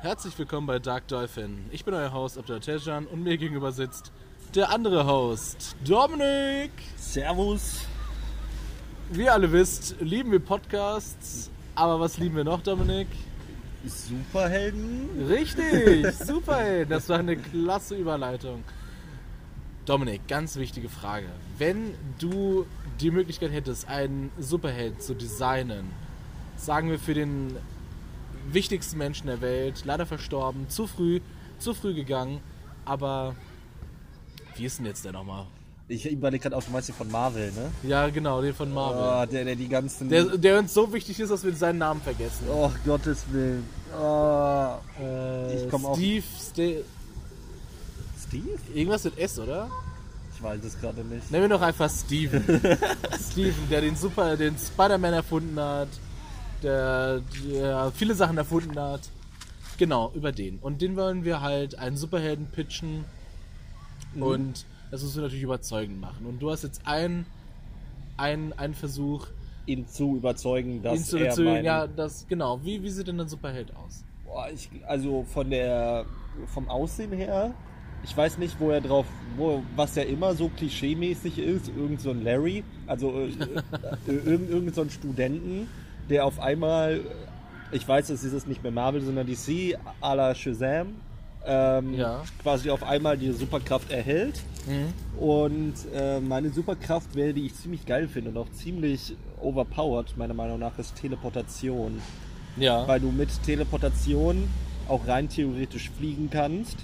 Herzlich willkommen bei Dark Dolphin. Ich bin euer Host Abdel Tejan und mir gegenüber sitzt der andere Host, Dominik. Servus. Wie ihr alle wisst, lieben wir Podcasts. Aber was lieben wir noch, Dominik? Superhelden. Richtig, Superhelden. Das war eine klasse Überleitung. Dominik, ganz wichtige Frage. Wenn du die Möglichkeit hättest, einen Superheld zu designen, sagen wir für den wichtigsten Menschen der Welt, leider verstorben, zu früh, zu früh gegangen, aber wie ist denn jetzt der nochmal? Ich überlege gerade auch, du meinst den von Marvel, ne? Ja, genau, den von Marvel. Oh, der, der die ganzen. Der, der uns so wichtig ist, dass wir seinen Namen vergessen. oh, Gottes Willen. Oh. Äh, ich komm auf- Steve, Ste Steve? irgendwas mit S, oder? Ich weiß es gerade nicht. Nennen wir doch einfach Steven. Steven, der den Super, den Spider-Man erfunden hat, der, der viele Sachen erfunden hat. Genau, über den. Und den wollen wir halt einen Superhelden pitchen. Und das müssen wir natürlich überzeugend machen. Und du hast jetzt einen, einen, einen Versuch, Ihn zu überzeugen, dass ihn zu er überzeugen. mein, Ja, das, genau. Wie, wie sieht denn ein Superheld aus? Boah, ich, also von der vom Aussehen her, ich weiß nicht, wo er drauf, wo, was er immer so klischeemäßig ist, irgend so ein Larry, also äh, äh, irgend, irgend so ein Studenten, der auf einmal, ich weiß, es ist nicht mehr Marvel, sondern DC, à la Shazam, ähm, Ja. quasi auf einmal die Superkraft erhält. Mhm. Und äh, meine Superkraft wäre, die ich ziemlich geil finde und auch ziemlich overpowered, meiner Meinung nach, ist Teleportation Ja. weil du mit Teleportation auch rein theoretisch fliegen kannst.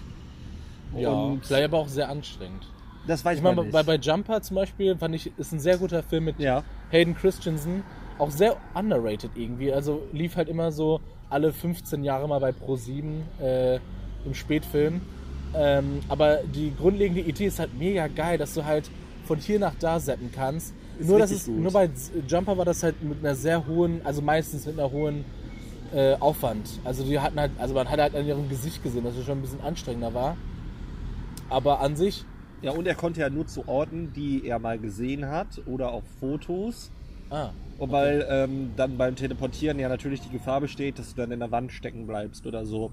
ja. Und Vielleicht aber auch sehr anstrengend. das weiß Ich man meine, nicht. bei, bei Jumper zum Beispiel fand ich, ist ein sehr guter Film mit ja, Hayden Christensen. Auch sehr underrated irgendwie. Also lief halt immer so alle 15 Jahre mal bei Pro7 äh, im Spätfilm. Ähm, aber die grundlegende Idee ist halt mega geil, dass du halt von hier nach da zappen kannst. Ist nur, dass es, gut. nur bei Jumper war das halt mit einer sehr hohen, also meistens mit einer hohen äh, Aufwand. Also die hatten halt, also man hat halt an ihrem Gesicht gesehen, dass es schon ein bisschen anstrengender war. Aber an sich, ja, und er konnte ja nur zu Orten, die er mal gesehen hat oder auf Fotos. ah, Und weil ähm, dann beim Teleportieren ja natürlich die Gefahr besteht, dass du dann in der Wand stecken bleibst oder so.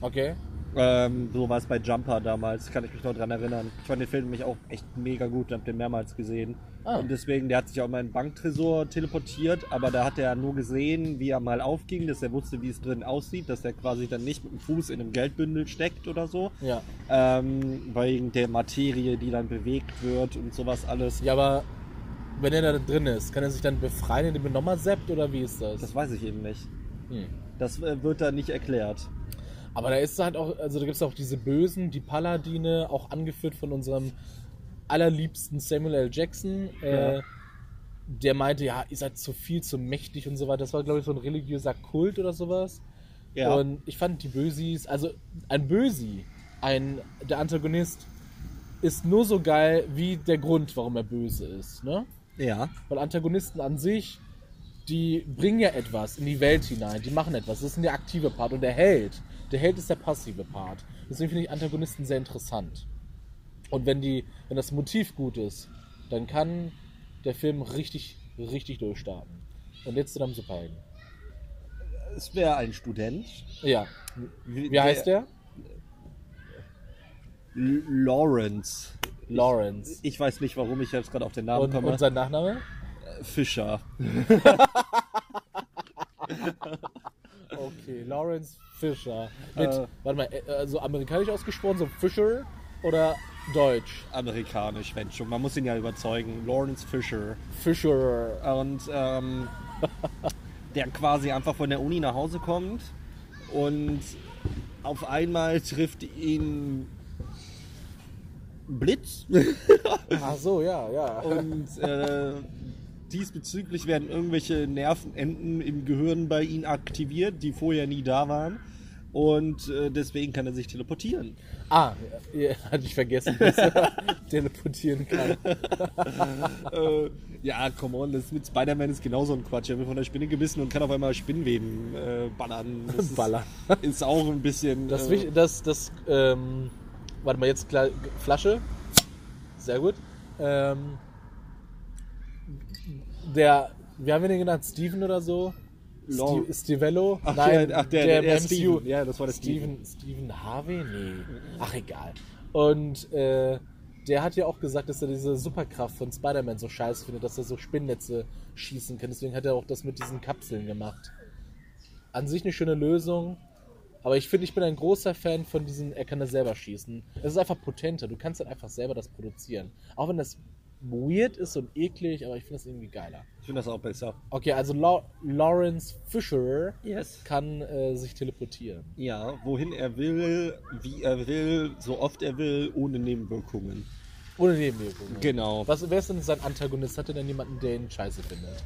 okay. Ähm, so war es bei Jumper damals, kann ich mich noch dran erinnern. Ich fand den Film nämlich auch echt mega gut, hab den mehrmals gesehen. Ah. Und deswegen, der hat sich auch mal in den Banktresor teleportiert, aber da hat er nur gesehen, wie er mal aufging, dass er wusste, wie es drin aussieht, dass er quasi dann nicht mit dem Fuß in einem Geldbündel steckt oder so. Ja. Ähm, wegen der Materie, die dann bewegt wird und sowas alles. Ja, aber wenn er da drin ist, kann er sich dann befreien, indem er nochmal zappt oder wie ist das? Das weiß ich eben nicht. Hm. Das äh, wird da nicht erklärt. Aber da ist halt auch, also da gibt es auch diese Bösen, die Paladine, auch angeführt von unserem allerliebsten Samuel L. Jackson. Äh, Ja. der meinte, ja, ihr seid zu viel, zu mächtig und so weiter. Das war, glaube ich, so ein religiöser Kult oder sowas. Ja. Und ich fand die Bösis, also ein Bösi, ein, der Antagonist, ist nur so geil wie der Grund, warum er böse ist. Ne? Ja. Weil Antagonisten an sich, die bringen ja etwas in die Welt hinein, die machen etwas. Das ist der aktive Part. Und der Held, der Held ist der passive Part. Deswegen finde ich Antagonisten sehr interessant. Und wenn, die, wenn das Motiv gut ist, dann kann der Film richtig, richtig durchstarten. Und jetzt zu deinem Superhelden. Es wäre ein Student. Ja. Wie heißt der? Lawrence. Lawrence. Ich weiß nicht, warum ich jetzt gerade auf den Namen Und, komme. und sein Nachname? Fischer. Okay, Lawrence Fisher. Mit, Äh. warte mal, äh, also amerikanisch ausgesprochen, so Fisher oder Deutsch? Amerikanisch, wenn schon. Man muss ihn ja überzeugen. Lawrence Fisher. Fisher. Und ähm, der quasi einfach von der Uni nach Hause kommt und auf einmal trifft ihn Blitz Ach so, ja, ja. und äh, diesbezüglich werden irgendwelche Nervenenden im Gehirn bei ihm aktiviert, die vorher nie da waren. Und äh, deswegen kann er sich teleportieren. Ah, ja, hatte ich vergessen, dass er teleportieren kann. äh, ja, come on, das mit Spider-Man ist genauso ein Quatsch. Er wird von der Spinne gebissen und kann auf einmal Spinnweben äh, ballern. Das ist, Ballern. Ist auch ein bisschen. Das, äh, das, das, ähm, warte mal, jetzt klar, Flasche. Sehr gut. Ähm, der, wie haben wir den genannt? Steven oder so? Steve, Stivello? Ach, Nein, der, ach, der, der, der, MCU. Steven. Ja, das war der. Steven, Steven Harvey? Nee. Ach, egal. Und äh, der hat ja auch gesagt, dass er diese Superkraft von Spider-Man so scheiße findet, dass er so Spinnnetze schießen kann. Deswegen hat er auch das mit diesen Kapseln gemacht. An sich eine schöne Lösung. Aber ich finde, ich bin ein großer Fan von diesen, er kann das selber schießen. Es ist einfach potenter. Du kannst dann einfach selber das produzieren. Auch wenn das weird ist und eklig, aber ich finde das irgendwie geiler. Ich finde das auch besser. Okay, also Lau Lawrence Fisher Yes. kann äh, sich teleportieren. Ja, wohin er will, wie er will, so oft er will, ohne Nebenwirkungen. Ohne Nebenwirkungen. Genau. Was, wer ist denn sein Antagonist? Hat er denn jemanden, der ihn scheiße findet?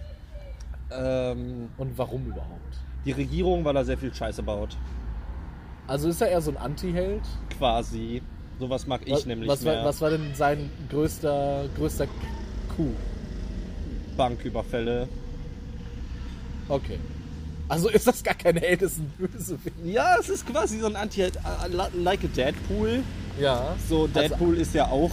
Ähm, Und warum überhaupt? die Regierung, weil er sehr viel Scheiße baut. Also ist er eher so ein Anti-Held? Quasi. Sowas mag ich was, nämlich was, mehr. war, was war denn sein größter, größter Coup? Banküberfälle. Okay. Also ist das gar kein Held, ist ein Bösewicht. Ja, es ist quasi so ein Anti-Held, äh, like a Deadpool. Ja. So, Also- Deadpool ist ja auch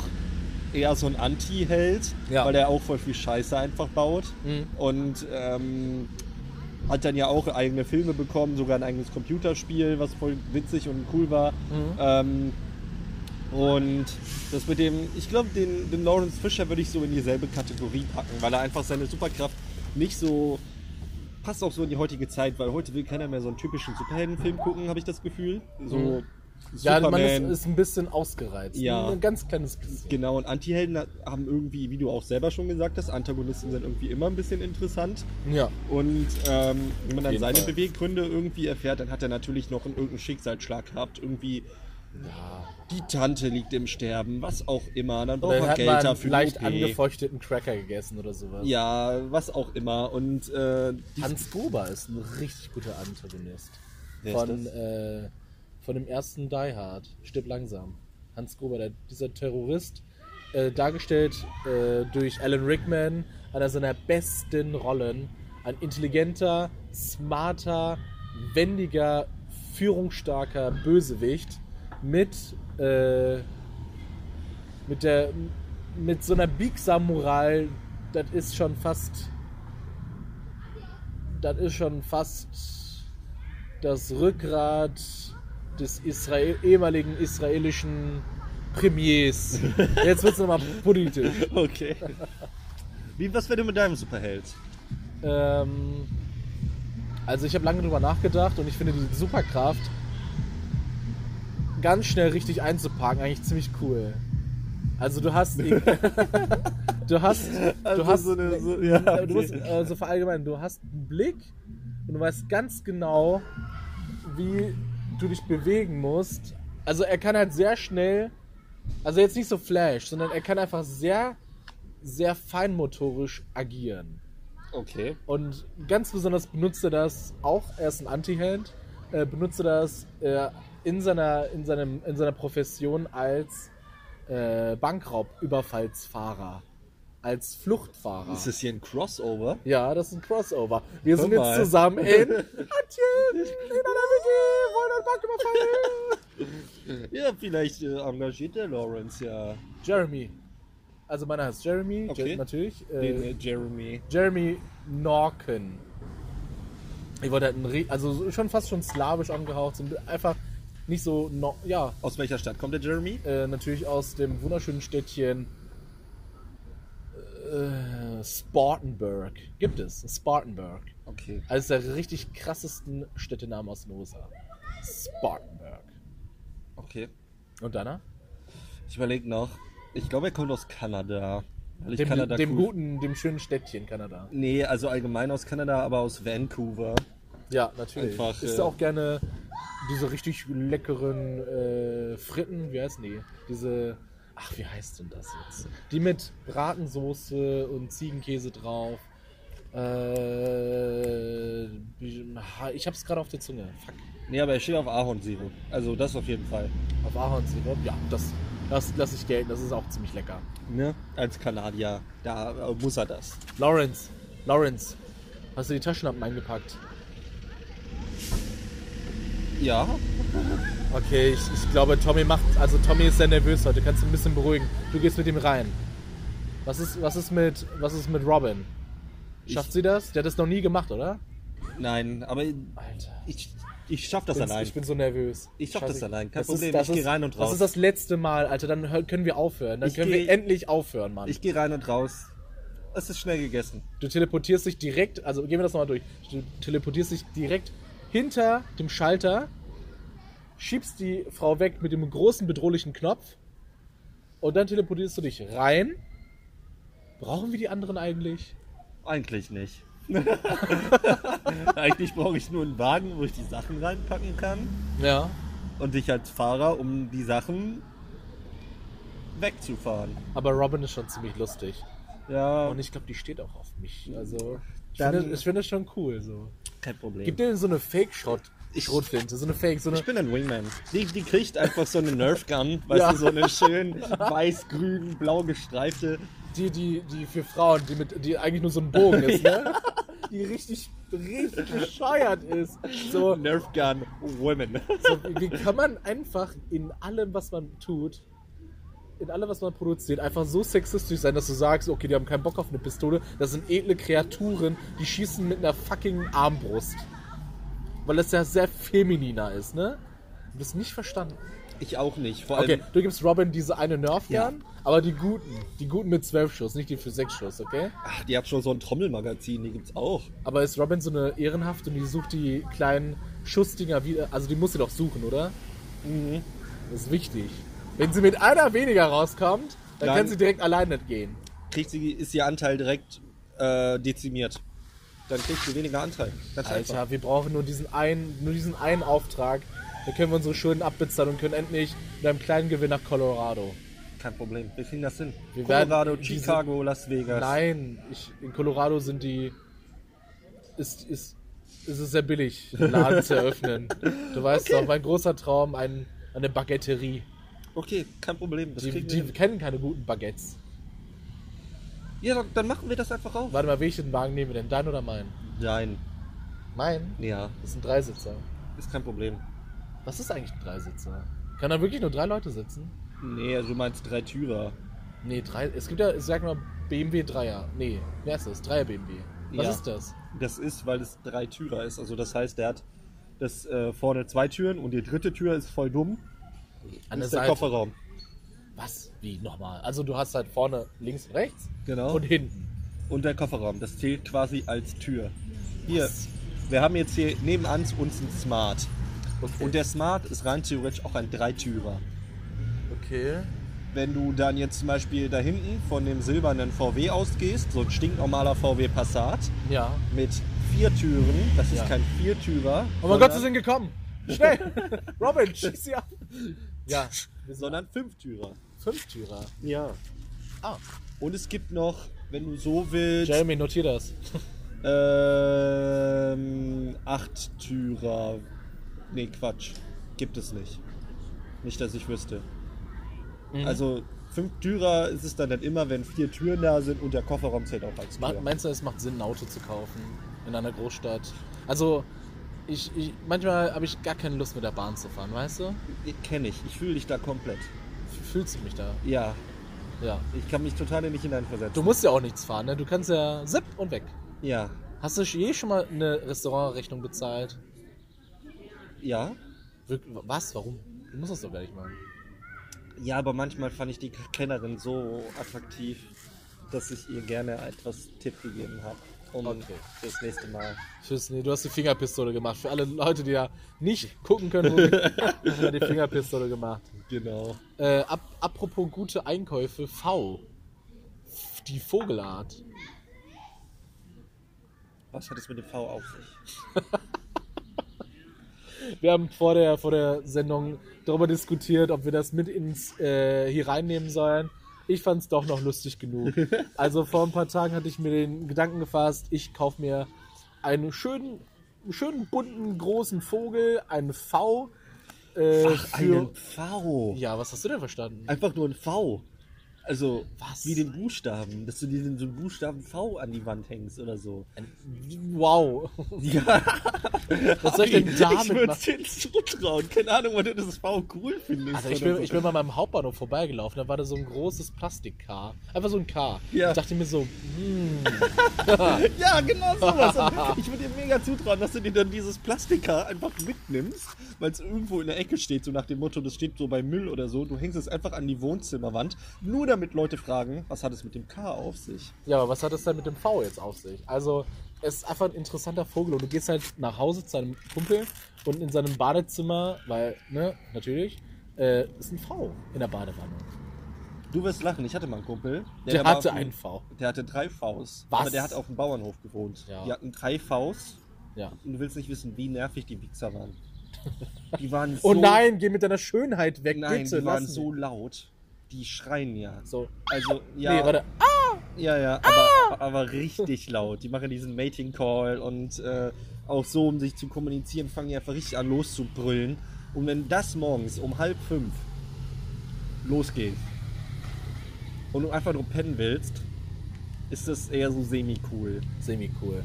eher so ein Anti-Held, Ja. weil er auch voll viel Scheiße einfach baut. Mhm. Und ähm, hat dann ja auch eigene Filme bekommen, sogar ein eigenes Computerspiel, was voll witzig und cool war. Mhm. Ähm, und das mit dem, ich glaube, den, den Lawrence Fisher würde ich so in dieselbe Kategorie packen, weil er einfach seine Superkraft nicht so passt auch so in die heutige Zeit, weil heute will keiner mehr so einen typischen Superheldenfilm gucken, habe ich das Gefühl. So Mhm. Ja, man ist, Superman. ist ein bisschen ausgereizt. Ja. Ein ganz kleines bisschen. Genau, und Antihelden haben irgendwie, wie du auch selber schon gesagt hast, Antagonisten sind irgendwie immer ein bisschen interessant. Ja. Und ähm, wenn man dann seine Fall. Beweggründe irgendwie erfährt, dann hat er natürlich noch einen, irgendeinen Schicksalsschlag gehabt. Irgendwie, ja. die Tante liegt im Sterben, was auch immer. Dann braucht man Geld man dafür. leicht OP. angefeuchteten Cracker gegessen oder sowas. Ja, was auch immer. Und äh, Hans Gruber ist ein richtig guter Antagonist. Wer ist Von, das? äh, von dem ersten Die Hard. Stirb langsam. Hans Gruber, der, dieser Terrorist, äh, dargestellt äh, durch Alan Rickman, einer seiner besten Rollen. Ein intelligenter, smarter, wendiger, führungsstarker Bösewicht mit, äh, mit der mit so einer biegsamen Moral, das ist schon fast das ist schon fast das Rückgrat des Israel ehemaligen israelischen Premiers. Jetzt wird es nochmal politisch. okay. Wie, was wäre denn mit deinem Superheld? Ähm, also ich habe lange drüber nachgedacht und ich finde die Superkraft ganz schnell richtig einzuparken eigentlich ziemlich cool. Also du hast du hast du Also hast so eine- so- ja, du musst okay. also verallgemeinern, du hast einen Blick und du weißt ganz genau, wie du dich bewegen musst. Also er kann halt sehr schnell also jetzt nicht so Flash, sondern er kann einfach sehr sehr feinmotorisch agieren. Okay. Und ganz besonders benutzt er das auch, er ist ein Anti-Held, äh, benutzt er das äh, in, seiner, in, seinem, in seiner Profession als äh, Bankraubüberfallsfahrer, als Fluchtfahrer. Ist das hier ein Crossover? ja, das ist ein Crossover. Wir Hör sind jetzt mal. zusammen in einen. Ja, vielleicht äh, engagiert der Lawrence ja Jeremy. Also meiner heißt Jeremy, Okay. Je- natürlich. den Äh, äh, Jeremy. Jeremy Norken. Ich wollte halt ein, Re- also schon fast schon slawisch angehaucht, einfach nicht so, no, ja, Aus welcher Stadt kommt der Jeremy? äh, natürlich aus dem wunderschönen Städtchen äh, Spartanburg. Gibt es, Spartanburg. Okay. Eines der richtig krassesten Städtenamen aus den USA. Spartanburg. Okay. Und deiner? Ich überlege noch. Ich glaube, er kommt aus Kanada. Dem, Kanada dem cool- guten, dem schönen Städtchen Kanada. Nee, also allgemein aus Kanada, aber aus Vancouver. Ja, natürlich. Einfach, Isst äh, auch gerne diese richtig leckeren äh, Fritten? Wie heißen die? Diese. Ach, wie heißt denn das jetzt? Die mit Bratensoße und Ziegenkäse drauf. Äh, ich hab's gerade auf der Zunge. Fuck. Nee, aber er steht auf Ahornsirup. Also das auf jeden Fall. Auf Ahornsirup? Ja, das, das lasse ich gelten. Das ist auch ziemlich lecker. Ne? Als Kanadier. Da äh, muss er das. Lawrence, Lawrence, hast du die Taschenlampen eingepackt? Ja. Okay, ich, ich glaube, Tommy macht. Also, Tommy ist sehr nervös heute. Kannst du ein bisschen beruhigen. Du gehst mit ihm rein. Was ist, was ist, mit, was ist mit Robin? Schafft Ich- sie das? Der hat das noch nie gemacht, oder? Nein, aber Alter. ich, ich schaff das Bin's- allein. Ich bin so nervös. Ich schaff das Scheiße. allein, kein Das Problem, das ich geh rein und Das raus. ist das letzte Mal, Alter. Dann können wir aufhören. Dann Ich können geh- wir endlich aufhören, Mann. Ich gehe rein und raus. Es ist schnell gegessen. Du teleportierst dich direkt, also gehen wir das nochmal durch. Du teleportierst dich direkt hinter dem Schalter, schiebst die Frau weg mit dem großen bedrohlichen Knopf und dann teleportierst du dich rein. Brauchen wir die anderen eigentlich? Eigentlich nicht. Eigentlich brauche ich nur einen Wagen, wo ich die Sachen reinpacken kann. Ja. Und dich als Fahrer, um die Sachen wegzufahren. Aber Robin ist schon ziemlich lustig. Ja, Und ich glaube, die steht auch auf mich. Also, ich finde ich finde das schon cool. So. kein Problem. Gib dir so eine Fake-Schrott. Schrotflinte, so eine Fake, so eine. ich bin ein Wingman. Die, die kriegt einfach so eine Nerf Gun, weißt Ja. du, so eine schön weiß, grün, blau gestreifte. Die, die, die für Frauen, die mit, die eigentlich nur so ein Bogen ist, ne? Die richtig, richtig bescheuert ist. So, Nerf Gun Women. so, wie kann man einfach in allem, was man tut, in allem, was man produziert, einfach so sexistisch sein, dass du sagst, okay, die haben keinen Bock auf eine Pistole, das sind edle Kreaturen, die schießen mit einer fucking Armbrust. Weil das ja sehr femininer ist, ne? Du bist nicht verstanden. Ich auch nicht. Vor allem, Okay, du gibst Robin diese eine Nerf Ja. aber die guten, die guten mit 12 Schuss, nicht die für 6 Schuss, okay? ach, die hat schon so ein Trommelmagazin, die gibt's auch. Aber ist Robin so eine ehrenhaft und die sucht die kleinen Schussdinger wieder, also die muss sie doch suchen, oder? Mhm. Das ist wichtig. Wenn sie mit einer weniger rauskommt, dann Dann- kann sie direkt alleine gehen. Kriegt sie, ist ihr Anteil direkt äh, dezimiert. Dann kriegt sie weniger Anteil. Ganz einfach. Alter, wir brauchen nur diesen einen, nur diesen einen Auftrag. Dann können wir unsere Schulden abbezahlen und können endlich mit einem kleinen Gewinn nach Colorado. Kein Problem. Wir kriegen das hin. Wir Colorado, diese- Chicago, Las Vegas. Nein, ich, in Colorado sind die. Ist, ist, ist es sehr billig, einen Laden zu eröffnen. Du weißt doch, mein großer Traum, ein, eine Baguetterie. Okay, kein Problem. Das Die, die kennen keine guten Baguettes. Ja, dann, dann machen wir das einfach auf. Warte mal, welchen Wagen nehmen wir denn? Dein oder mein? Nein. Mein? Ja, Das ist ein Dreisitzer. ist kein Problem. Was ist eigentlich ein Dreisitzer? Kann da wirklich nur drei Leute sitzen? Nee, also du meinst drei Türer. Nee, drei. Es gibt ja, ich sag mal, BMW Dreier. Nee, wer ist das? Dreier BMW. Was Ja. ist das? Das ist, weil es drei Türer ist. Also das heißt, der hat das äh, vorne zwei Türen und die dritte Tür ist voll dumm. An Das der ist der Seite. Kofferraum. Was? Wie nochmal? Also du hast halt vorne links und rechts Genau. und hinten. Und der Kofferraum. Das zählt quasi als Tür. Hier, Was? wir haben jetzt hier nebenan uns einen Smart. Okay. Und der Smart ist rein theoretisch auch ein Dreitürer. okay. Wenn du dann jetzt zum Beispiel da hinten von dem silbernen VW ausgehst, so ein stinknormaler VW Passat Ja. mit vier Türen, das ist Ja. kein Viertürer, Oh mein Gott, sie sind gekommen. Schnell. Robin, schieß sie ab. Ja. Sondern Fünftürer. Fünftürer. Ja. Ah. Und es gibt noch, wenn du so willst, Jeremy, notier das. ähm, Achttürer. Nee, Quatsch. Gibt es nicht. Nicht, dass ich wüsste. Mhm. Also Fünftürer ist es dann nicht immer, wenn vier Türen da sind und der Kofferraum zählt auch als Tür. Meinst du, es macht Sinn, ein Auto zu kaufen in einer Großstadt? Also, ich, ich manchmal habe ich gar keine Lust mit der Bahn zu fahren, weißt du? Kenne ich. Ich fühle dich da komplett. Fühlst du mich da? Ja. Ja. Ich kann mich total nicht hineinversetzen. Du musst ja auch nichts fahren, ne? Du kannst ja zipp und weg. Ja. Hast du je schon mal eine Restaurantrechnung bezahlt? Ja. Wirk- Was? Warum? Du musst das doch gar nicht machen. Ja, aber manchmal fand ich die Kellnerin so attraktiv, dass ich ihr gerne etwas Tipp gegeben habe. Um Okay. fürs nächste Mal. Fürs, nee, du hast die Fingerpistole gemacht. Für alle Leute, die ja nicht gucken können, wo wir die Fingerpistole gemacht. Genau. Äh, ap apropos gute Einkäufe, V. Die Vogelart. Was hat es mit dem V auf sich? Wir haben vor der, vor der Sendung darüber diskutiert, ob wir das mit ins äh, hier reinnehmen sollen. Ich fand es doch noch lustig genug. Also vor ein paar Tagen hatte ich mir den Gedanken gefasst, ich kaufe mir einen schönen, schönen bunten großen Vogel, einen V. Äh, Ach, für, einen V. ja, was hast du denn verstanden? Einfach nur ein V. Also, Was? wie den Buchstaben, dass du diesen so einen Buchstaben V an die Wand hängst oder so. Wow. Ja. Was soll ich denn damit Ich würde machen? es dir zutrauen. Keine Ahnung, weil du das V cool findest. Also ich bin, ich so. bin mal beim Hauptbahnhof vorbeigelaufen, da war da so ein großes Plastik-Car. Einfach so ein Car. Ja. Ich dachte mir so, hm, Ja, genau sowas. Und ich würde dir mega zutrauen, dass du dir dann dieses Plastikhaar einfach mitnimmst, weil es irgendwo in der Ecke steht, so nach dem Motto, das steht so bei Müll oder so. Du hängst es einfach an die Wohnzimmerwand, nur damit Leute fragen, was hat es mit dem K auf sich? ja, aber was hat das denn mit dem V jetzt auf sich? Also, es ist einfach ein interessanter Vogel und du gehst halt nach Hause zu deinem Kumpel und in seinem Badezimmer, weil, ne, natürlich, äh, ist ein V in der Badewanne. Du wirst lachen, ich hatte mal einen Kumpel. Der war hatte einen V. Der hatte drei Vs. Was? Aber der hat auf dem Bauernhof gewohnt. Ja. Die hatten drei Vs Ja. und du willst nicht wissen, wie nervig die Wichser waren. Die waren so... Oh nein, geh mit deiner Schönheit weg, Nein, bitte. die waren so laut. Die schreien ja. So. Also, ja. Nee, warte. Ja, ja, aber, aber richtig laut. Die machen diesen Mating Call und äh, auch so, um sich zu kommunizieren, fangen die einfach richtig an loszubrüllen. Und wenn das morgens um halb fünf losgeht und du einfach nur pennen willst, ist das eher so semi-cool. Semi-cool.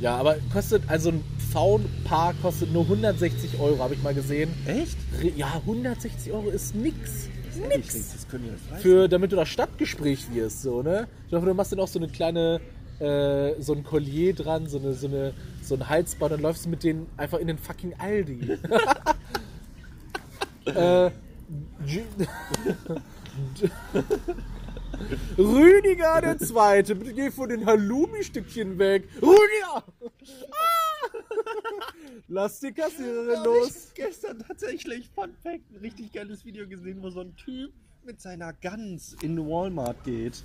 Ja, aber kostet, also ein V-Paar kostet nur 160 Euro, habe ich mal gesehen. Echt? Ja, 160 Euro ist nix. Nix. Für, damit du das Stadtgespräch wirst, so, ne? Ich hoffe, du machst dann auch so eine kleine, äh, so ein Collier dran, so, eine, so, eine, so ein Halsband und läufst mit denen einfach in den fucking Aldi. äh, Rüdiger der Zweite, bitte geh von den Halloumi-Stückchen weg. Rüdiger! Ah! Lass die Kassiererin Ja, los. Ich gestern tatsächlich, Fun Fact, ein richtig geiles Video gesehen, wo so ein Typ mit seiner Gans in Walmart geht.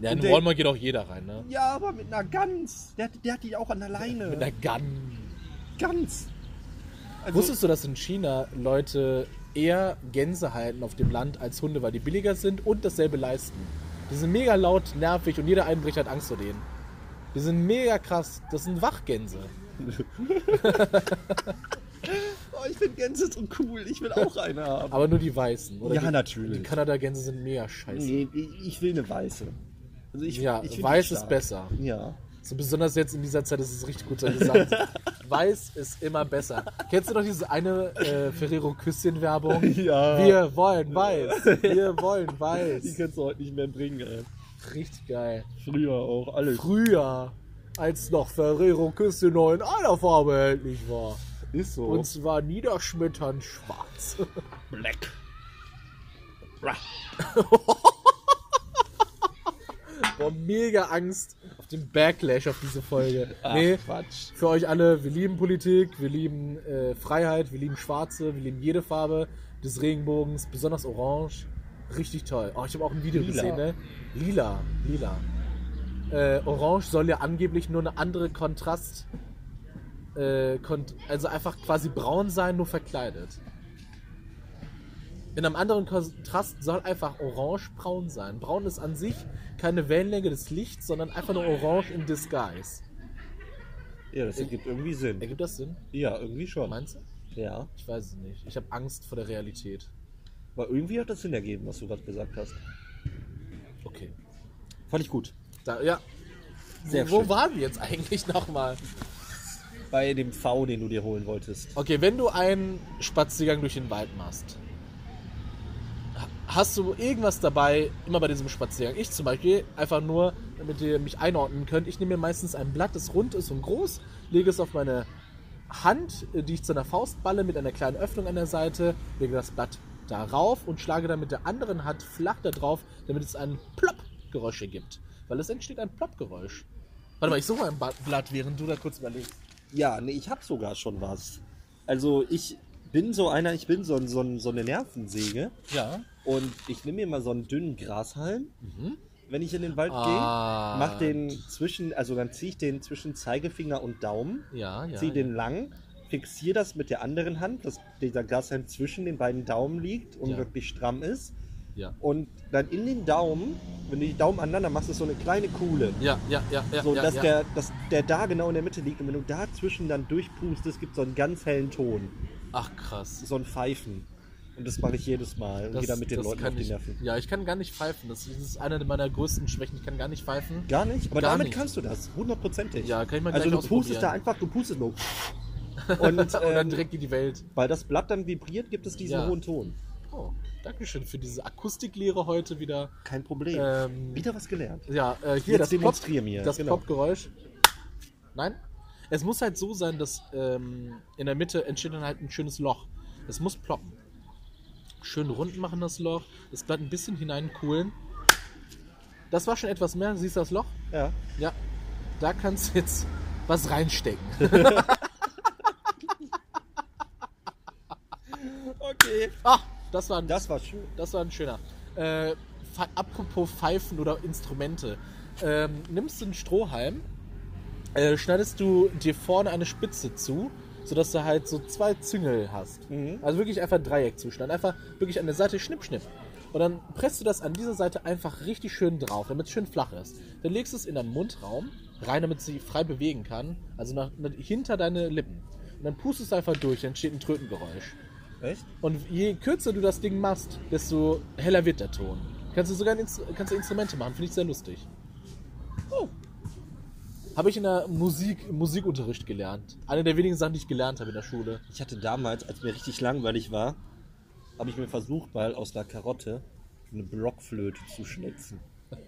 Ja, in Und der- Walmart geht auch jeder rein, ne? Ja, aber mit einer Gans. Der, hat- der hat die auch an der Leine. Mit einer Gun. Gans. Also, Wusstest du, dass in China Leute eher Gänse halten auf dem Land als Hunde, weil die billiger sind und dasselbe leisten? Die sind mega laut, nervig und jeder Einbrecher hat Angst vor denen. Die sind mega krass. Das sind Wachgänse. oh, ich finde Gänse so cool. Ich will auch eine haben. Aber nur die weißen. Oder Ja, die, natürlich. Die Kanada-Gänse sind mega scheiße. nee, ich will eine weiße. Also ich, Ja, ich die weiß ist besser. Ja. So besonders jetzt in dieser Zeit ist es richtig gut gesagt. Weiß ist immer besser. Kennst du noch diese eine äh, Ferrero Küsschen-Werbung? Ja. Wir wollen weiß. Wir wollen Die weiß. kannst du heute nicht mehr bringen, ey. Richtig geil. Früher auch, alles. Früher, als noch Ferrero Küsschen noch in einer Farbe erhältlich war. Ist so. Und zwar niederschmetternd schwarz. Black. Boah, mega Angst auf den Backlash auf diese Folge. Ach, nee, Quatsch. für euch alle, wir lieben Politik, wir lieben äh, Freiheit, wir lieben Schwarze, wir lieben jede Farbe des Regenbogens, besonders Orange. Richtig toll. Oh, ich habe auch ein Video Lila. gesehen, ne? Lila, lila. Äh, Orange soll ja angeblich nur eine andere Kontrast, äh, kont also einfach quasi braun sein, nur verkleidet. In einem anderen Kontrast soll einfach orange braun sein. Braun ist an sich keine Wellenlänge des Lichts, sondern einfach nur orange in disguise. Ja, das ergibt irgendwie Sinn. Ergibt das Sinn? Ja, irgendwie schon. Meinst du? Ja. Ich weiß es nicht. Ich habe Angst vor der Realität. Aber irgendwie hat das Sinn ergeben, was du gerade gesagt hast. Okay. Fand ich gut. Da, ja. Sehr Wo schön. waren wir jetzt eigentlich nochmal? Bei dem V, den du dir holen wolltest. Okay, wenn du einen Spaziergang durch den Wald machst, ha- hast du irgendwas dabei, immer bei diesem Spaziergang? Ich zum Beispiel, einfach nur, damit ihr mich einordnen könnt, ich nehme mir meistens ein Blatt, das rund ist und groß, lege es auf meine Hand, äh, die ich zu einer Faust balle, mit einer kleinen Öffnung an der Seite, lege das Blatt darauf und schlage dann mit der anderen Hand flach da drauf, damit es ein Plopp-Geräusch ergibt. Weil es entsteht ein Plopp-Geräusch. Warte mal, ich suche ein Ba- Blatt, während du da kurz überlegst. Ja, nee, ich hab sogar schon was. Also ich bin so einer, ich bin so, ein- so, ein- so eine Nervensäge Ja. und ich nehme mir mal so einen dünnen Grashalm, wenn ich in den Wald Ah. gehe, mach den zwischen, also dann ziehe ich den zwischen Zeigefinger und Daumen, Ja, ja. ziehe ja. den lang, fixiere das mit der anderen Hand, dass dieser Grashalm zwischen den beiden Daumen liegt und wirklich stramm ist. Ja. Und dann in den Daumen, wenn du die Daumen aneinander machst, ist so eine kleine Kuhle. Ja, ja, ja, ja. So, dass, ja. Der, dass der da genau in der Mitte liegt und wenn du dazwischen dann durchpustest, gibt es so einen ganz hellen Ton. Ach krass. So ein Pfeifen. Und das mache ich jedes Mal. Das- Wieder mit den das Leuten auf die ich, Nerven. Ja, ich kann gar nicht pfeifen. Das ist eine meiner größten Schwächen. Ich kann gar nicht pfeifen. Gar nicht? Aber Gar damit nicht. kannst du das. Hundertprozentig. Ja, kann ich mal Also du pustest da einfach, du pustest nur. Und, Und dann ähm, direkt in die Welt. weil das Blatt dann vibriert, gibt es diesen Ja. hohen Ton. Oh, Dankeschön für diese Akustiklehre heute wieder. Kein Problem. Ähm, Wieder was gelernt. Ja, äh, hier Jetzt das demonstrier mir, das genau. Plop-Geräusch. Nein? Es muss halt so sein, dass ähm, in der Mitte entsteht dann halt ein schönes Loch. Es muss ploppen. Schön rund machen das Loch, das Blatt ein bisschen hineinkühlen. Das war schon etwas mehr. Siehst du das Loch? Ja. Ja. Da kannst du jetzt was reinstecken. Okay. ah, das war ein, Das war schön. Das war ein schöner. Äh, apropos Pfeifen oder Instrumente. Ähm, nimmst du einen Strohhalm, äh, schneidest du dir vorne eine Spitze zu, sodass du halt so zwei Züngel hast. Mhm. Also wirklich einfach ein Dreieck zuschneiden. Einfach wirklich an der Seite schnipp, schnipp. Und dann presst du das an dieser Seite einfach richtig schön drauf, damit es schön flach ist. Dann legst du es in deinen Mundraum, rein, damit sie frei bewegen kann. Also nach, nach, hinter deine Lippen. Und dann pustest du einfach durch, dann entsteht ein Trötengeräusch. Echt? Und je kürzer du das Ding machst, desto heller wird der Ton. Kannst du sogar Instru- kannst du Instrumente machen, finde ich sehr lustig. Oh. Habe ich in der Musik, im Musikunterricht gelernt. Eine der wenigen Sachen, die ich gelernt habe in der Schule. Ich hatte damals, als mir richtig langweilig war, habe ich mir versucht, mal aus einer Karotte eine Blockflöte zu schnitzen.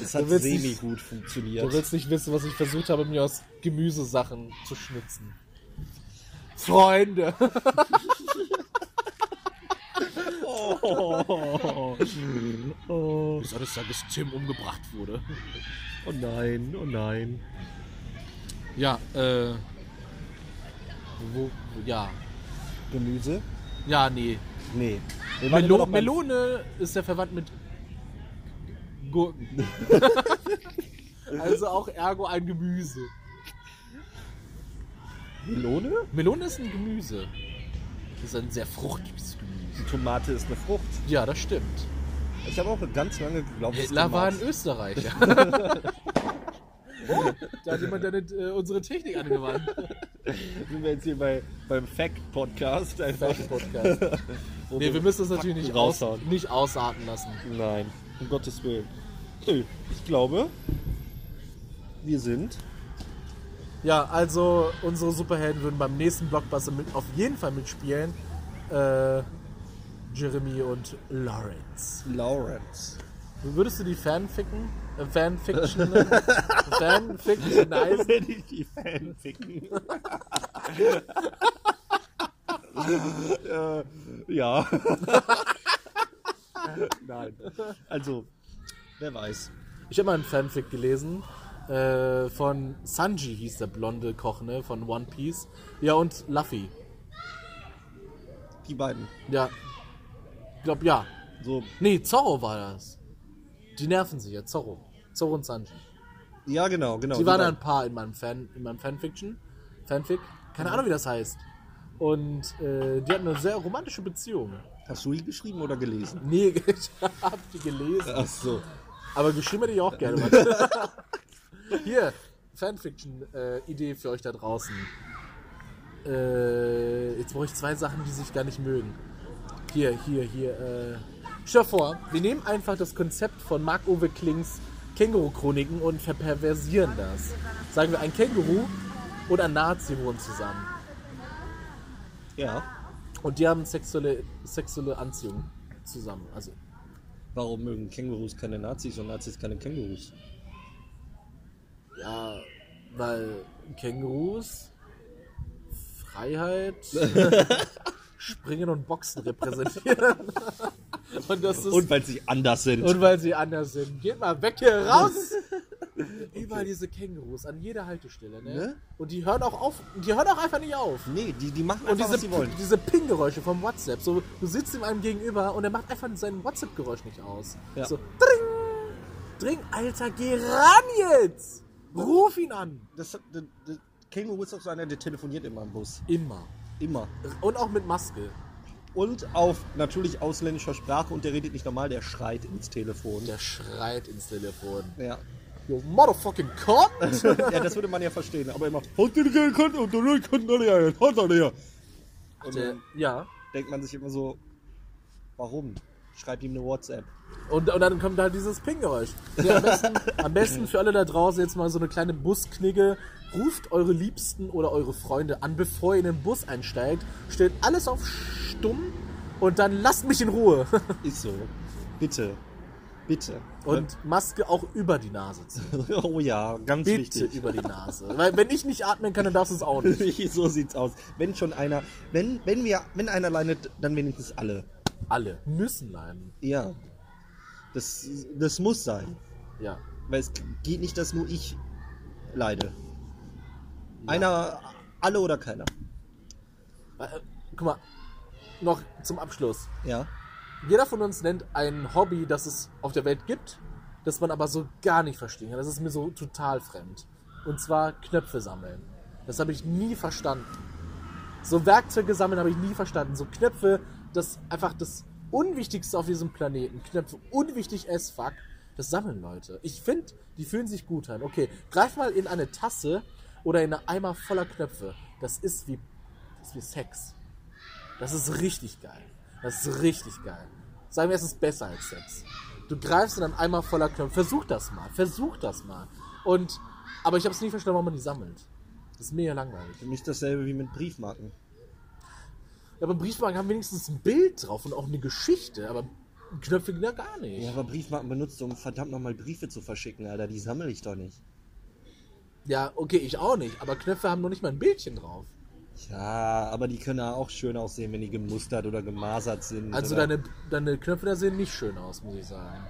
Es hat Du willst semi nicht- gut funktioniert. Du willst nicht wissen, was ich versucht habe, mir aus Gemüsesachen zu schnitzen. Freunde! Oh, oh, Bis eines Tages Tim umgebracht wurde. oh nein, oh nein. Ja, äh. Wo, ja. Gemüse? Ja, nee. Nee. Melo Melone ist ja verwandt mit Gurken. also auch ergo ein Gemüse. Melone? Melone ist ein Gemüse. Das ist ein sehr fruchtiges Gemüse. Die Tomate ist eine Frucht. Ja, das stimmt. Ich habe auch ganz lange geglaubt, dass Hitler war ein Österreicher. oh, da hat jemand deine, äh, unsere Technik angewandt. sind wir jetzt hier bei, beim Fact-Podcast. Fact-Podcast. Nee, wir müssen das natürlich nicht, aus, raushauen. nicht ausarten lassen. Nein, um Gottes Willen. Nö, ich glaube, wir sind. Ja, also unsere Superhelden würden beim nächsten Blockbuster mit, auf jeden Fall mitspielen. Äh, Jeremy und Lawrence. Lawrence. Würdest du die Fanficken? Äh, Fanfiction? Fanfiction nice? Wenn ich die Fan ficken. äh, ja. Nein. Also, wer weiß. Ich habe mal einen Fanfic gelesen. Äh, von Sanji hieß der blonde Koch, ne? Von One Piece. Ja, und Luffy. Die beiden. Ja. Ich glaube, ja. So, Nee, Zorro war das. Die nerven sich ja, Zorro. Zorro und Sanji. ja, genau, genau. Die waren beiden. ein Paar in meinem Fan, in meinem Fanfiction. Fanfic. Keine Ahnung, wie das heißt. Und äh, die hatten eine sehr romantische Beziehung. Hast du die geschrieben oder gelesen? Nee, ich hab die gelesen. Ach so. Aber geschrieben hätte ich auch gerne. Hier, Fanfiction-Idee für euch da draußen. Äh, jetzt brauche ich zwei Sachen, die sich gar nicht mögen. Hier, hier, hier. Äh. Stell dir vor, wir nehmen einfach das Konzept von Marc-Uwe Klings Känguru-Chroniken und verperversieren das. Sagen wir, ein Känguru und ein Nazi wohnen zusammen. Ja. Und die haben sexuelle, sexuelle Anziehung zusammen. Also, Warum mögen Kängurus keine Nazis und Nazis keine Kängurus? Ja, weil Kängurus Freiheit, Springen und Boxen repräsentieren. und ist. Und weil sie anders sind. Und weil sie anders sind. Geht mal weg hier raus! Überall diese Kängurus an jeder Haltestelle, ne? Ne? Und die hören auch auf, die hören auch einfach nicht auf. nee, die, die machen Und einfach, diese, was sie wollen. diese Ping-Geräusche vom WhatsApp, so du sitzt ihm einem gegenüber und er macht einfach sein WhatsApp-Geräusch nicht aus. Ja. So, dring, dring, Alter, geh ran jetzt! Ruf ihn an! Das, das, das, Känguru ist auch so einer, der telefoniert immer im Bus. Immer. Immer. Und auch mit Maske. Und auf natürlich ausländischer Sprache und der redet nicht normal, der schreit ins Telefon. Der schreit ins Telefon. Ja. You motherfucking cunt! ja, das würde man ja verstehen, aber immer. "Hat die gekannt und er ja." Und Der, dann ja, denkt man sich immer so, Warum? Schreib ihm eine WhatsApp. Und, und dann kommt halt dieses Ping-Geräusch. Ja, am, besten, am besten für alle da draußen jetzt mal so eine kleine Busknigge. Ruft eure Liebsten oder eure Freunde an, bevor ihr in den Bus einsteigt. Stellt alles auf stumm und dann lasst mich in Ruhe. Ist so. Bitte. Bitte. Und Maske auch über die Nase ziehen. oh ja, ganz Bitte wichtig. über die Nase. Weil wenn ich nicht atmen kann, dann darfst du es auch nicht. so sieht's aus. Wenn schon einer, wenn, wenn wir, wenn einer leidet, dann wenigstens alle. Alle müssen leiden. Ja. Das, das muss sein. Ja. Weil es geht nicht, dass nur ich leide. Einer, alle oder keiner. Äh, guck mal, noch zum Abschluss. Ja. Jeder von uns nennt ein Hobby, das es auf der Welt gibt, das man aber so gar nicht verstehen kann. Das ist mir so total fremd. Und zwar Knöpfe sammeln. Das habe ich nie verstanden. So Werkzeuge sammeln habe ich nie verstanden. So Knöpfe, das einfach das Unwichtigste auf diesem Planeten. Knöpfe, unwichtig as fuck. Das sammeln Leute. Ich finde, die fühlen sich gut an. Okay, greif mal in eine Tasse oder in einen Eimer voller Knöpfe. Das ist wie, das ist wie Sex. Das ist richtig geil. Das ist richtig geil. Sagen wir, es ist besser als Sex. Du greifst in einen Eimer voller Knöpfe. Versuch das mal. Versuch das mal. Und, aber ich habe es nie verstanden, warum man die sammelt. Das ist mega langweilig. Für mich dasselbe wie mit Briefmarken. Ja, aber Briefmarken haben wenigstens ein Bild drauf und auch eine Geschichte. Aber Knöpfe ja gar nicht. Ja, aber Briefmarken benutzt, um verdammt nochmal Briefe zu verschicken, Alter. Die sammle ich doch nicht. Ja, okay, ich auch nicht. Aber Knöpfe haben noch nicht mal ein Bildchen drauf. Ja, aber die können ja auch schön aussehen, wenn die gemustert oder gemasert sind. Also oder... deine, deine Knöpfe da sehen nicht schön aus, muss ich sagen.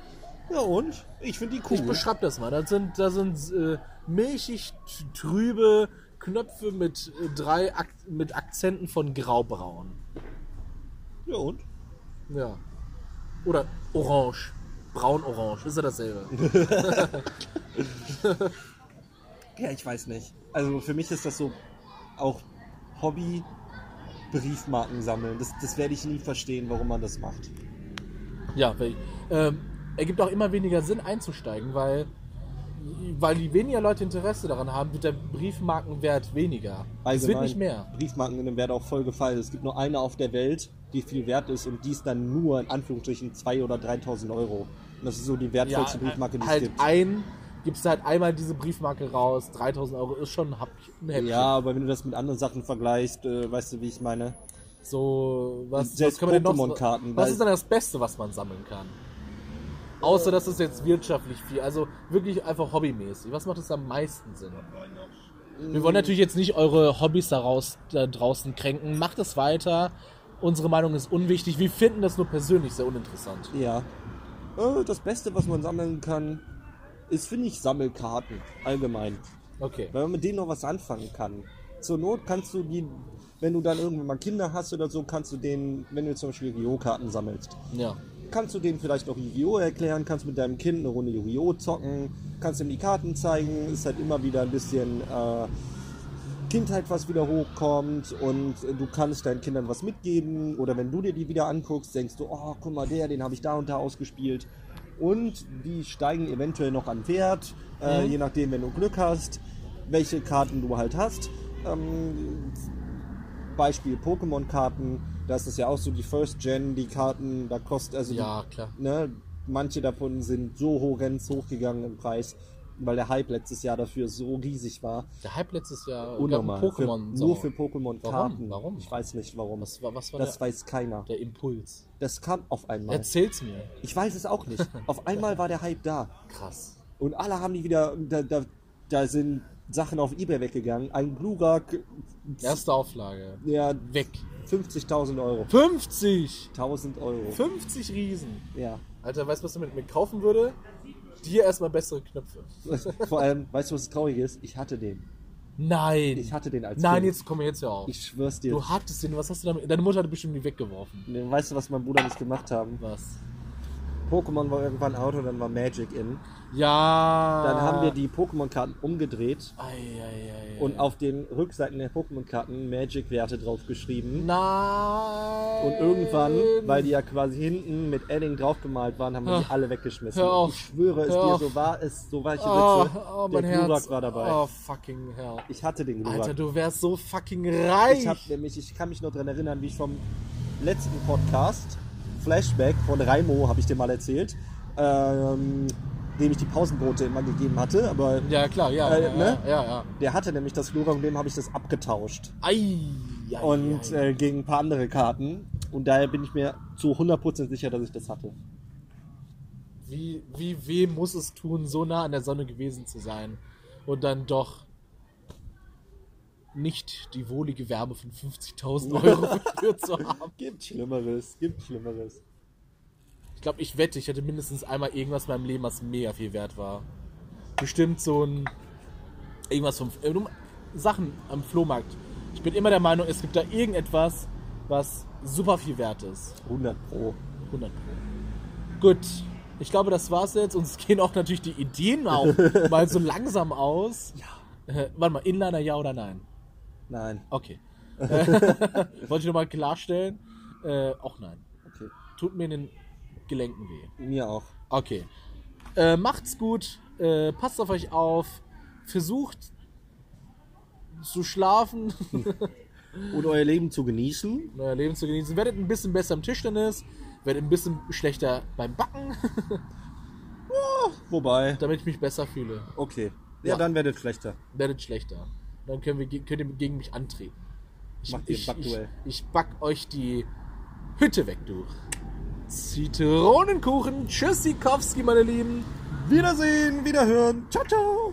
Ja und? Ich finde die cool. Ich beschreib das mal. Das sind, das sind äh, milchig trübe Knöpfe mit äh, drei Ak mit Akzenten von graubraun. ja und? Ja. Oder orange. Braun-orange. Ist ja dasselbe. Ja, ich weiß nicht. Also für mich ist das so auch Hobby Briefmarken sammeln. Das, das werde ich nie verstehen, warum man das macht. Ja, ähm, ergibt auch immer weniger Sinn einzusteigen, weil, weil die weniger Leute Interesse daran haben, wird der Briefmarkenwert weniger. es wird Allgemein, nicht mehr. Briefmarken in dem Wert auch voll gefallen. Es gibt nur eine auf der Welt, die viel wert ist und die ist dann nur in Anführungsstrichen 2.000 oder 3.000 Euro. Und das ist so die wertvollste Briefmarke, die es halt gibt. ein, gibst du halt einmal diese Briefmarke raus, 3000 Euro ist schon ein Häppchen. Ja, aber wenn du das mit anderen Sachen vergleichst, äh, weißt du, wie ich meine? So, was, was kann man denn noch? Was ist denn das Beste, was man sammeln kann? Außer, dass es jetzt wirtschaftlich viel, also wirklich einfach hobbymäßig. Was macht es am meisten Sinn? Wir wollen natürlich jetzt nicht eure Hobbys daraus, da draußen kränken. Macht es weiter. Unsere Meinung ist unwichtig. Wir finden das nur persönlich sehr uninteressant. Ja. Äh, Das Beste, was man sammeln kann, ist, finde ich, Sammelkarten. Allgemein. Okay. Weil man mit denen noch was anfangen kann. Zur Not kannst du die, wenn du dann irgendwann mal Kinder hast oder so, kannst du denen, wenn du zum Beispiel Yu-Gi-Oh! Karten sammelst, Ja. Kannst du denen vielleicht noch Yu-Gi-Oh! erklären, kannst mit deinem Kind eine Runde Yu-Gi-Oh! zocken, kannst ihm die Karten zeigen, ist halt immer wieder ein bisschen äh, Kindheit, was wieder hochkommt und du kannst deinen Kindern was mitgeben oder wenn du dir die wieder anguckst, denkst du, oh, guck mal, der, den habe ich da und da ausgespielt und die steigen eventuell noch an Wert, äh, Mhm. je nachdem, wenn du Glück hast, welche Karten du halt hast. Ähm, Beispiel Pokémon-Karten, da ist ja auch so die First Gen, die Karten, da kostet also Ja, klar. die, ne, manche davon sind so horrend hochgegangen im Preis, weil der Hype letztes Jahr dafür so riesig war. Der Hype letztes Jahr Unnormal. Pokémon. nur für Pokémon-Karten. Warum? Ich weiß nicht warum. Was war, was war das der, weiß keiner. der Impuls? Das kam auf einmal. Erzähl's mir. Ich weiß es auch nicht. Auf einmal war der Hype da. Krass. Und alle haben die wieder, da, da, da sind Sachen auf Ebay weggegangen. Ein Glurak, Erste Auflage. ja, Weg. 50.000 Euro. 50! 1000 Euro. 50 Riesen. Ja. Alter, weißt du, was du mit mir kaufen würde? Dir erstmal bessere Knöpfe. Vor allem, weißt du, was traurig ist? Ich hatte den. Nein. Ich hatte den als Nein, Kind. jetzt komm jetzt ja auf. Ich schwör's dir. Du hattest den, was hast du damit? Deine Mutter hat bestimmt die weggeworfen. Weißt du, was mein Bruder nicht gemacht haben? Was? Pokémon war irgendwann out und dann war Magic in. Ja. Dann haben wir die Pokémon-Karten umgedreht Ei, ei, ei, und auf den Rückseiten der Pokémon-Karten Magic-Werte draufgeschrieben. Nein. Und irgendwann, weil die ja quasi hinten mit Edding draufgemalt waren, haben wir die Ah, alle weggeschmissen. hör auf. Ich schwöre es Hör dir, so war es, so war ich Oh, Witze. oh, der Glurak war dabei. Oh, fucking hell. Ich hatte den Glurak. Alter, du wärst so fucking reich. ich, hab nämlich, ich kann mich noch daran erinnern, wie ich vom letzten Podcast Flashback von Raimo, habe ich dir mal erzählt, ähm, dem ich die Pausenbrote immer gegeben hatte. Aber Ja, klar, ja. Äh, ja, ne? ja, ja. der hatte nämlich das Flora und dem habe ich das abgetauscht. Ei, ei, Und ei. äh, gegen ein paar andere Karten. Und daher bin ich mir zu 100% sicher, dass ich das hatte. Wie, wie weh muss es tun, so nah an der Sonne gewesen zu sein und dann doch nicht die wohlige Wärme von 50.000 Euro für zu haben? Gibt Schlimmeres, gibt Schlimmeres. Ich glaube, ich wette, ich hatte mindestens einmal irgendwas in meinem Leben, was mega viel wert war. Bestimmt so ein. Irgendwas vom. Äh, Sachen am Flohmarkt. Ich bin immer der Meinung, es gibt da irgendetwas, was super viel wert ist. 100 Pro. 100 Pro. Gut. Ich glaube, das war's jetzt. Uns gehen auch natürlich die Ideen auch mal so langsam aus. Ja. Äh, warte mal, Inliner ja oder nein? Nein. Okay. Äh, Wollte ich nochmal klarstellen. Äh, auch nein. Okay. Tut mir in den Gelenken weh. Mir auch. Okay. Äh, macht's gut. Äh, passt auf euch auf. Versucht zu schlafen, Und euer Leben zu genießen. euer Leben zu genießen. Werdet ein bisschen besser im Tischtennis. Werdet ein bisschen schlechter beim Backen, Wobei. damit ich mich besser fühle. Okay. Ja, Ja. dann werdet schlechter. Werdet schlechter. Dann können wir, könnt ihr gegen mich antreten. Ich, Macht ihr ein ich, Backduell. ich back euch die Hütte weg, du. Zitronenkuchen. Tschüssikowski, meine Lieben. Wiedersehen, wiederhören. Ciao, ciao.